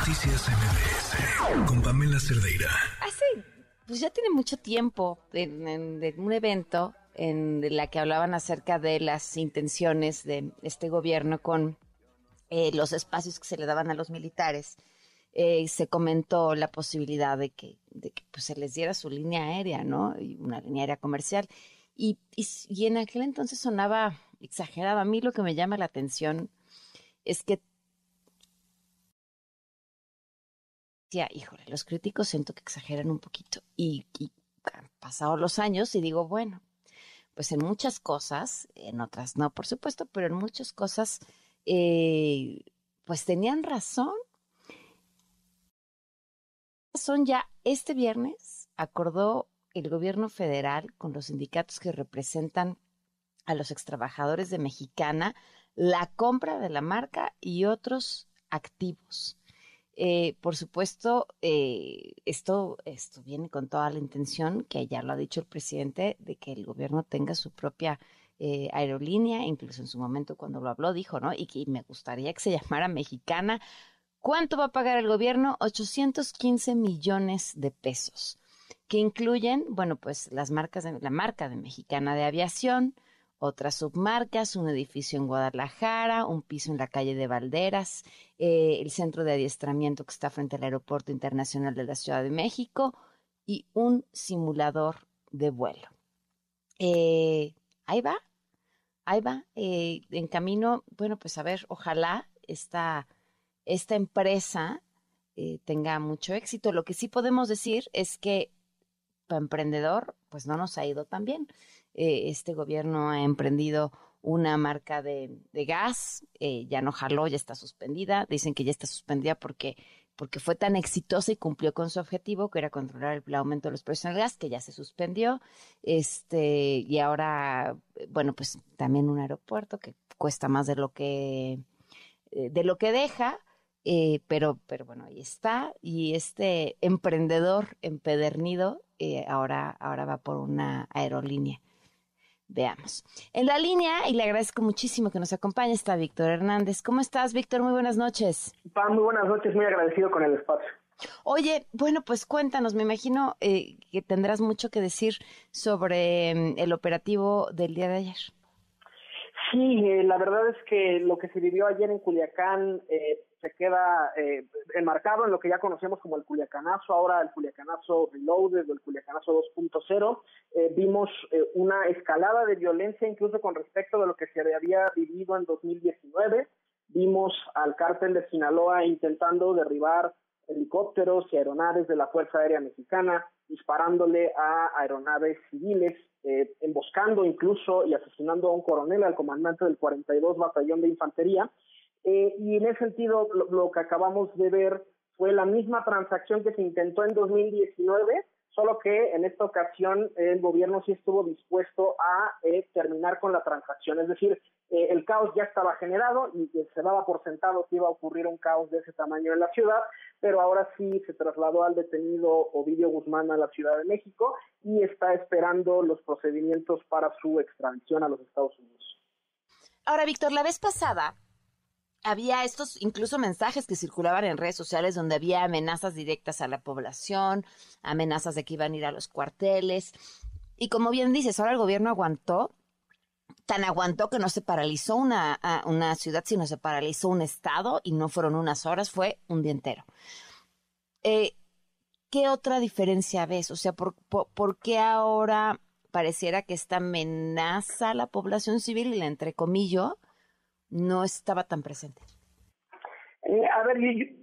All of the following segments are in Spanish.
Noticias MBS con Pamela Cerdeira. Hace, pues ya tiene mucho tiempo de, un evento en la que hablaban acerca de las intenciones de este gobierno con eh, los espacios que se le daban a los militares. Eh, se comentó la posibilidad de que, pues, se les diera su línea aérea, ¿no? Una línea aérea comercial. Y, y, y en aquel entonces sonaba exagerado. A mí lo que me llama la atención es que híjole, los críticos siento que exageran un poquito y, han pasado los años y digo, bueno, pues en muchas cosas, en otras no, por supuesto, pero en muchas cosas, eh, pues tenían razón. Son ya este viernes, acordó el gobierno federal con los sindicatos que representan a los extrabajadores de Mexicana la compra de la marca y otros activos. Eh, por supuesto, eh, esto, esto viene con toda la intención, que ya lo ha dicho el presidente, de que el gobierno tenga su propia eh, aerolínea, incluso en su momento cuando lo habló dijo, ¿no? Y que me gustaría que se llamara mexicana. ¿Cuánto va a pagar el gobierno? 815 millones de pesos, que incluyen, bueno, pues las marcas de la marca de Mexicana de Aviación, otras submarcas, un edificio en Guadalajara, un piso en la calle de Valderas, eh, el centro de adiestramiento que está frente al Aeropuerto Internacional de la Ciudad de México y un simulador de vuelo. Eh, ahí va, ahí va, eh, en camino, bueno, pues a ver, ojalá esta, esta empresa tenga mucho éxito. Lo que sí podemos decir es que para emprendedor, pues no nos ha ido tan bien. Eh, este gobierno ha emprendido una marca de, gas, eh, ya no jaló, ya está suspendida. Dicen que ya está suspendida porque, porque fue tan exitosa y cumplió con su objetivo, que era controlar el, aumento de los precios del gas, que ya se suspendió. Este, y ahora, bueno, pues también un aeropuerto que cuesta más de lo que, eh, de lo que deja. pero, pero bueno, ahí está. Y este emprendedor empedernido ahora, ahora va por una aerolínea. Veamos. En la línea, y le agradezco muchísimo que nos acompañe, está Víctor Hernández. ¿Cómo estás, Víctor? Muy buenas noches. muy buenas noches, muy agradecido con el espacio. Oye, bueno, pues cuéntanos, me imagino eh, que tendrás mucho que decir sobre mm, el operativo del día de ayer. Sí, eh, la verdad es que lo que se vivió ayer en Culiacán eh, se queda eh, enmarcado en lo que ya conocemos como el Culiacanazo, ahora el Culiacanazo Reloaded o el Culiacanazo 2.0. Eh, vimos eh, una escalada de violencia incluso con respecto de lo que se había vivido en 2019. Vimos al cártel de Sinaloa intentando derribar helicópteros y aeronaves de la Fuerza Aérea Mexicana, disparándole a aeronaves civiles, eh, emboscando incluso y asesinando a un coronel, al comandante del 42 Batallón de Infantería. Eh, y en ese sentido, lo, que acabamos de ver fue la misma transacción que se intentó en 2019, solo que en esta ocasión el gobierno sí estuvo dispuesto a eh, terminar con la transacción. Es decir, eh, el caos ya estaba generado y se daba por sentado que iba a ocurrir un caos de ese tamaño en la ciudad, pero ahora sí se trasladó al detenido Ovidio Guzmán a la Ciudad de México y está esperando los procedimientos para su extradición a los Estados Unidos. Ahora, Víctor, la vez pasada había estos incluso mensajes que circulaban en redes sociales donde había amenazas directas a la población, amenazas de que iban a ir a los cuarteles. Y como bien dices, ahora el gobierno aguantó, tan aguantó que no se paralizó una, una ciudad, sino se paralizó un estado y no fueron unas horas, fue un día entero. Eh, ¿Qué otra diferencia ves? O sea, ¿por, por, qué ahora pareciera que esta amenaza a la población civil y la entrecomillo? No estaba tan presente? Eh, a ver,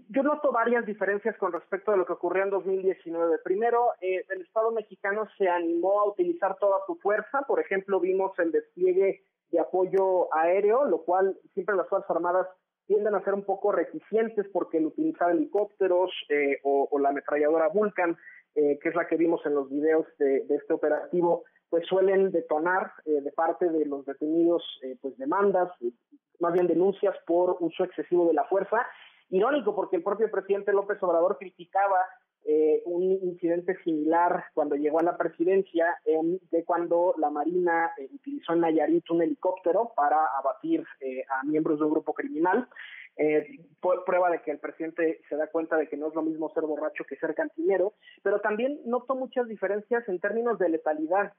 yo, noto varias diferencias con respecto a lo que ocurrió en 2019. Primero, eh, el Estado mexicano se animó a utilizar toda su fuerza. Por ejemplo, vimos el despliegue de apoyo aéreo, lo cual siempre las Fuerzas Armadas tienden a ser un poco reticentes porque el utilizar helicópteros eh, o, la ametralladora Vulcan, que es la que vimos en los videos de, de este operativo, pues suelen detonar de parte de los detenidos pues demandas, más bien denuncias por uso excesivo de la fuerza. Irónico porque el propio presidente López Obrador criticaba eh, un incidente similar cuando llegó a la presidencia de cuando la Marina eh, utilizó en Nayarit un helicóptero para abatir eh, a miembros de un grupo criminal. eh, prueba de que el presidente se da cuenta de que no es lo mismo ser borracho que ser cantinero, pero también noto muchas diferencias en términos de letalidad.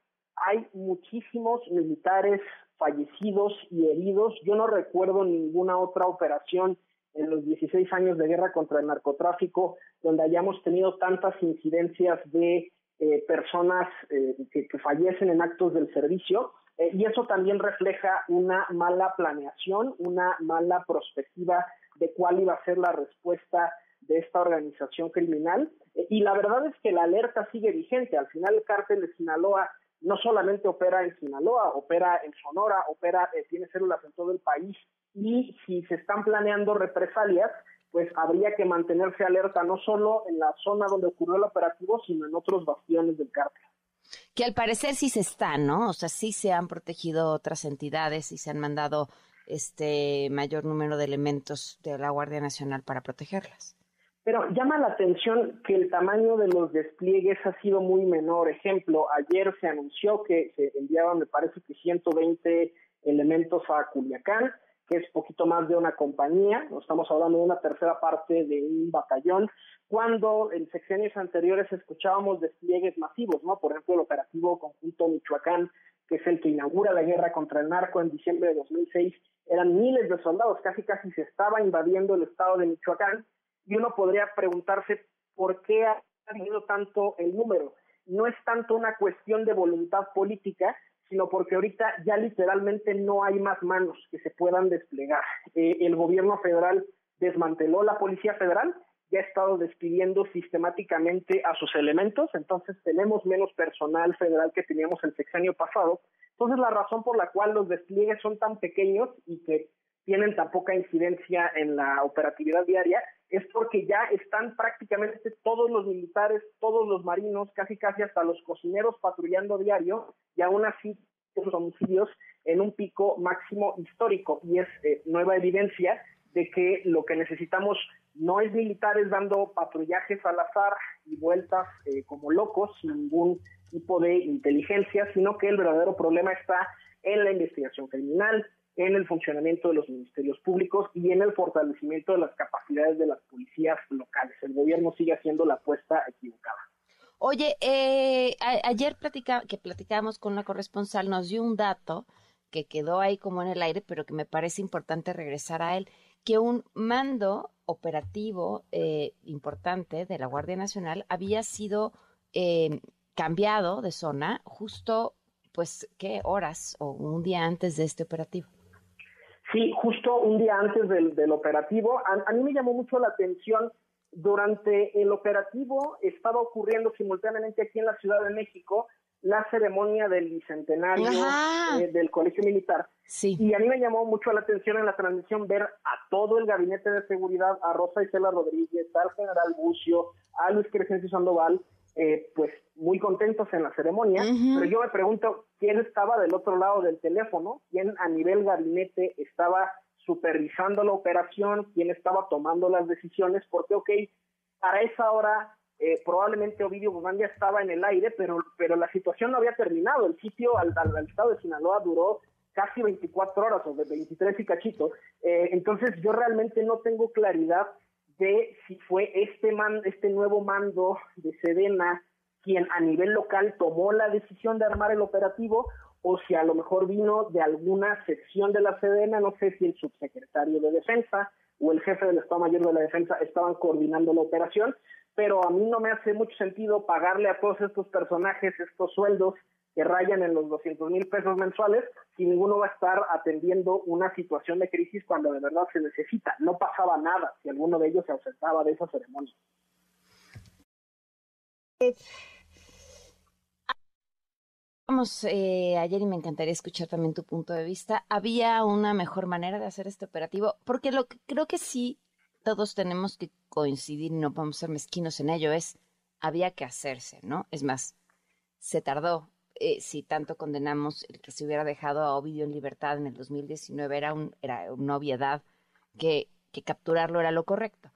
Hay muchísimos militares fallecidos y heridos. Yo no recuerdo ninguna otra operación en los 16 años de guerra contra el narcotráfico donde hayamos tenido tantas incidencias de eh, personas eh, que, fallecen en actos del servicio eh, y eso también refleja una mala planeación, una mala perspectiva de cuál iba a ser la respuesta de esta organización criminal. y la verdad es que la alerta sigue vigente. Al final el cártel de Sinaloa no solamente opera en Sinaloa, opera en Sonora, opera, tiene células en todo el país. Y si se están planeando represalias, pues habría que mantenerse alerta no solo en la zona donde ocurrió el operativo, sino en otros bastiones del cártel. Que al parecer sí se está, ¿no? O sea, sí se han protegido otras entidades y se han mandado este mayor número de elementos de la Guardia Nacional para protegerlas. Pero llama la atención que el tamaño de los despliegues ha sido muy menor. Ejemplo, ayer se anunció que se enviaban, me parece que 120 elementos a Culiacán, que es poquito más de una compañía, no estamos hablando de una tercera parte de un batallón, cuando en sexenios anteriores escuchábamos despliegues masivos, ¿no? Por ejemplo, el operativo conjunto Michoacán, que es el que inaugura la guerra contra el narco en diciembre de 2006, eran miles de soldados, casi casi se estaba invadiendo el estado de Michoacán, y uno podría preguntarse por qué ha habido tanto el número. No es tanto una cuestión de voluntad política, sino porque ahorita ya literalmente no hay más manos que se puedan desplegar. Eh, el gobierno federal desmanteló la Policía Federal, ya ha estado despidiendo sistemáticamente a sus elementos, entonces tenemos menos personal federal que teníamos el sexenio pasado. Entonces la razón por la cual los despliegues son tan pequeños y que tienen tan poca incidencia en la operatividad diaria es porque ya están prácticamente todos los militares, todos los marinos, casi casi hasta los cocineros patrullando diario y aún así los homicidios en un pico máximo histórico. Y es eh, nueva evidencia de que lo que necesitamos no es militares dando patrullajes al azar y vueltas eh, como locos sin ningún tipo de inteligencia, sino que el verdadero problema está en la investigación criminal, en el funcionamiento de los ministerios públicos y en el fortalecimiento de las capacidades de las policías locales. El gobierno sigue haciendo la apuesta equivocada. Oye, eh, ayer platica, que platicábamos con la corresponsal, nos dio un dato que quedó ahí como en el aire, pero que me parece importante regresar a él, que un mando operativo eh, importante de la Guardia Nacional había sido eh, cambiado de zona justo, pues, ¿qué horas o un día antes de este operativo? Sí, justo un día antes del, operativo. A, mí me llamó mucho la atención, durante el operativo estaba ocurriendo simultáneamente aquí en la Ciudad de México la ceremonia del bicentenario eh, del Colegio Militar. Sí. Y a mí me llamó mucho la atención en la transmisión ver a todo el gabinete de seguridad, a Rosa Isela Rodríguez, al general Bucio, a Luis Crescencio Sandoval, eh, pues muy contentos en la ceremonia, pero yo me pregunto quién estaba del otro lado del teléfono, quién a nivel gabinete estaba supervisando la operación, quién estaba tomando las decisiones, porque, ok, para esa hora eh, probablemente Ovidio Guzmán ya estaba en el aire, pero, pero la situación no había terminado. El sitio al, estado de Sinaloa duró casi 24 horas o de 23 y cachito. Eh, entonces yo realmente no tengo claridad de si fue este, man, este nuevo mando de Sedena quien a nivel local tomó la decisión de armar el operativo o si a lo mejor vino de alguna sección de la Sedena, no sé si el subsecretario de Defensa o el jefe del Estado Mayor de la Defensa estaban coordinando la operación, pero a mí no me hace mucho sentido pagarle a todos estos personajes estos sueldos que rayan en los 200 mil pesos mensuales si ninguno va a estar atendiendo una situación de crisis cuando de verdad se necesita. No pasaba nada si alguno de ellos se ausentaba de esa ceremonia. Vamos, eh, ayer y me encantaría escuchar también tu punto de vista. ¿Había una mejor manera de hacer este operativo? Porque lo que creo que sí todos tenemos que coincidir y no vamos a ser mezquinos en ello es había que hacerse, ¿no? Es más, se tardó, eh, si tanto condenamos el que se hubiera dejado a Ovidio en libertad en el 2019, era, un, era una obviedad que, que capturarlo era lo correcto.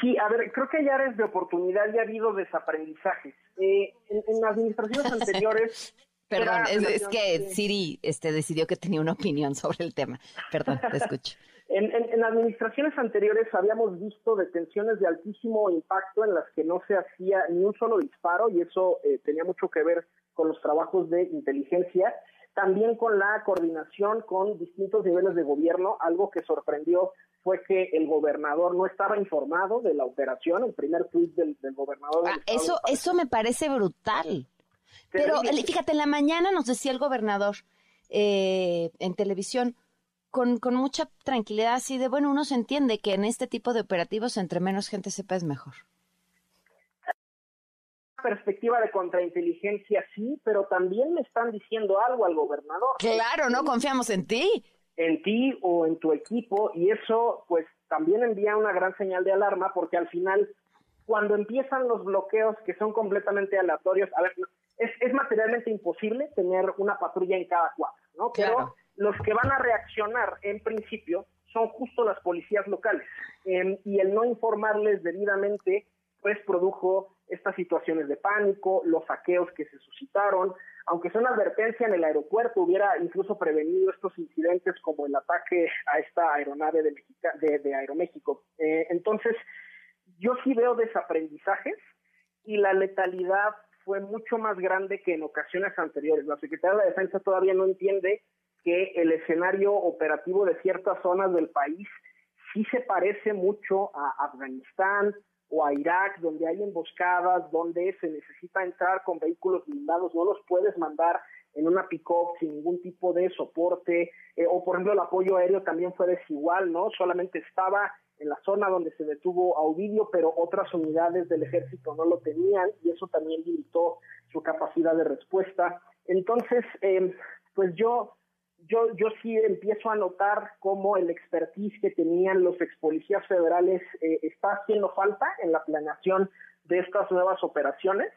Sí, a ver, creo que hay áreas de oportunidad y ha habido desaprendizajes. Eh, en, administraciones anteriores Perdón, es, que Siri este, decidió que tenía una opinión sobre el tema. Perdón, te escucho. En, en, administraciones anteriores habíamos visto detenciones de altísimo impacto en las que no se hacía ni un solo disparo y eso eh, tenía mucho que ver con los trabajos de inteligencia, también con la coordinación con distintos niveles de gobierno. Algo que sorprendió fue que el gobernador no estaba informado de la operación, el primer tuit del, gobernador. Ah, eso, eso me parece brutal. Pero fíjate, en la mañana nos decía el gobernador eh, en televisión, con, con mucha tranquilidad, así de, bueno, uno se entiende que en este tipo de operativos, entre menos gente sepa, es mejor perspectiva de contrainteligencia sí, pero también le están diciendo algo al gobernador. Claro, no confiamos en ti. En ti o en tu equipo y eso pues también envía una gran señal de alarma porque al final cuando empiezan los bloqueos que son completamente aleatorios, a ver, es, es materialmente imposible tener una patrulla en cada cuadro, ¿no? Pero los que van a reaccionar en principio son justo las policías locales em, y el no informarles debidamente pues produjo estas situaciones de pánico, los saqueos que se suscitaron, aunque sea una advertencia en el aeropuerto, hubiera incluso prevenido estos incidentes como el ataque a esta aeronave de, de, Aeroméxico. Eh, entonces, yo sí veo desaprendizajes y la letalidad fue mucho más grande que en ocasiones anteriores. La Secretaría de Defensa todavía no entiende que el escenario operativo de ciertas zonas del país sí se parece mucho a Afganistán, o a Irak, donde hay emboscadas, donde se necesita entrar con vehículos blindados, no los puedes mandar en una pick-up sin ningún tipo de soporte, eh, o por ejemplo el apoyo aéreo también fue desigual, ¿no? Solamente estaba en la zona donde se detuvo a Ovidio, pero otras unidades del ejército no lo tenían y eso también limitó su capacidad de respuesta. Entonces, eh, pues yo yo, yo sí empiezo a notar cómo el expertise que tenían los ex policías federales eh, está haciendo falta en la planeación de estas nuevas operaciones.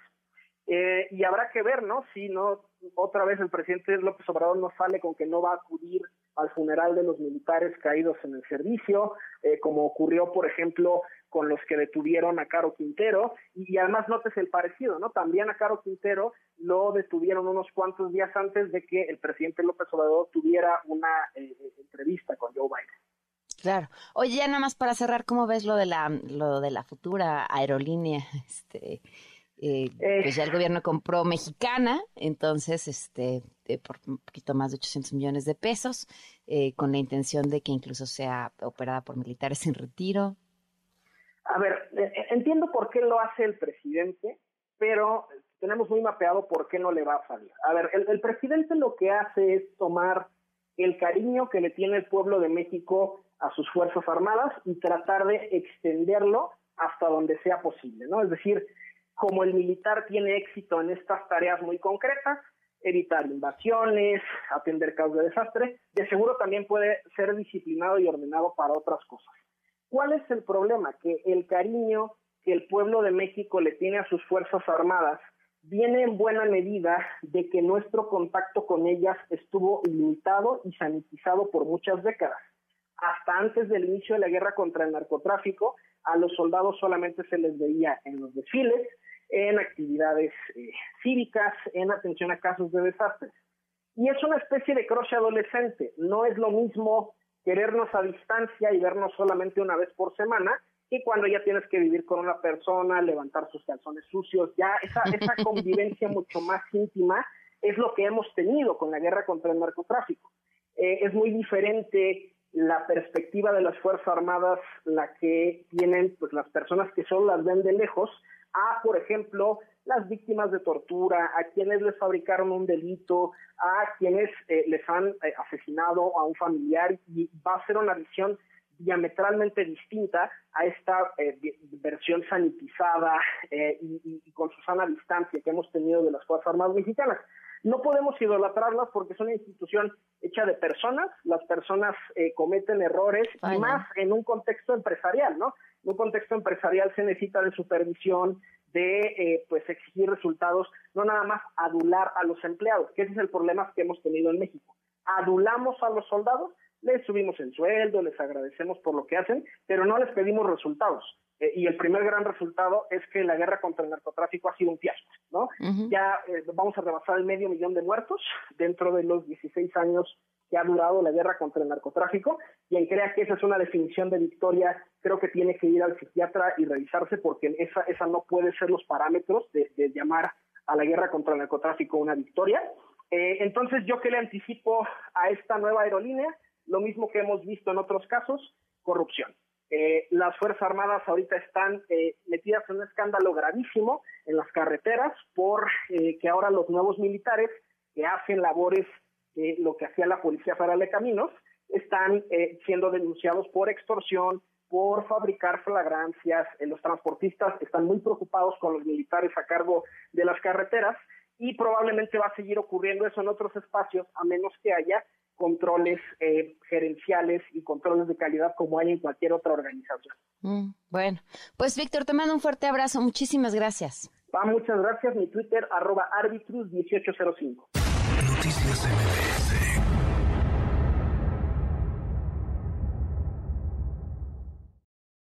Eh, y habrá que ver, ¿no? Si no, otra vez el presidente López Obrador no sale con que no va a acudir al funeral de los militares caídos en el servicio, eh, como ocurrió, por ejemplo, con los que detuvieron a Caro Quintero, y, además notes el parecido, ¿no? También a Caro Quintero lo detuvieron unos cuantos días antes de que el presidente López Obrador tuviera una eh, entrevista con Joe Biden. Claro. Oye, ya nada más para cerrar, ¿cómo ves lo de la, lo de la futura aerolínea? Este, eh, pues ya el gobierno compró Mexicana, entonces, este, por un poquito más de 800 millones de pesos, eh, con la intención de que incluso sea operada por militares en retiro. A ver, eh, eh, entiendo por qué lo hace el presidente, pero tenemos muy mapeado por qué no le va a salir. A ver, el, presidente lo que hace es tomar el cariño que le tiene el pueblo de México a sus Fuerzas Armadas y tratar de extenderlo hasta donde sea posible, ¿no? Es decir, como el militar tiene éxito en estas tareas muy concretas, evitar invasiones, atender casos de desastre, de seguro también puede ser disciplinado y ordenado para otras cosas. ¿Cuál es el problema? Que el cariño que el pueblo de México le tiene a sus Fuerzas Armadas viene en buena medida de que nuestro contacto con ellas estuvo limitado y sanitizado por muchas décadas. Hasta antes del inicio de la guerra contra el narcotráfico, a los soldados solamente se les veía en los desfiles, en actividades eh, cívicas, en atención a casos de desastres. Y es una especie de croche adolescente. No es lo mismo querernos a distancia y vernos solamente una vez por semana, y cuando ya tienes que vivir con una persona, levantar sus calzones sucios, ya esa, esa convivencia mucho más íntima es lo que hemos tenido con la guerra contra el narcotráfico. Eh, es muy diferente la perspectiva de las Fuerzas Armadas, la que tienen pues las personas que solo las ven de lejos, a, por ejemplo, las víctimas de tortura, a quienes les fabricaron un delito, a quienes eh, les han eh, asesinado a un familiar y va a ser una visión diametralmente distinta a esta eh, versión sanitizada y, y, con su sana distancia que hemos tenido de las Fuerzas Armadas mexicanas. No podemos idolatrarlas porque es una institución hecha de personas, las personas cometen errores y más en un contexto empresarial, ¿no? En un contexto empresarial se necesita de supervisión, de eh, pues exigir resultados, no nada más adular a los empleados, que ese es el problema que hemos tenido en México. Adulamos a los soldados les subimos el sueldo, les agradecemos por lo que hacen, pero no les pedimos resultados. Eh, y el primer gran resultado es que la guerra contra el narcotráfico ha sido un fiasco, ¿no? Ya eh, vamos a rebasar el medio millón de muertos dentro de los 16 años que ha durado la guerra contra el narcotráfico. Y en crea que esa es una definición de victoria, creo que tiene que ir al psiquiatra y revisarse porque esa, esa no puede ser los parámetros de, llamar a la guerra contra el narcotráfico una victoria. Eh, entonces, yo que le anticipo a esta nueva aerolínea, lo mismo que hemos visto en otros casos, corrupción. Eh, las Fuerzas Armadas ahorita están eh, metidas en un escándalo gravísimo en las carreteras por que ahora los nuevos militares que hacen labores lo que hacía la Policía Federal de Caminos, están eh, siendo denunciados por extorsión, por fabricar flagrancias. Eh, los transportistas están muy preocupados con los militares a cargo de las carreteras y probablemente va a seguir ocurriendo eso en otros espacios a menos que haya controles eh, gerenciales y controles de calidad como hay en cualquier otra organización. Mm, bueno, pues Víctor, te mando un fuerte abrazo. Muchísimas gracias. Va, muchas gracias. Mi Twitter, arroba arbitrus1805. Noticias MBS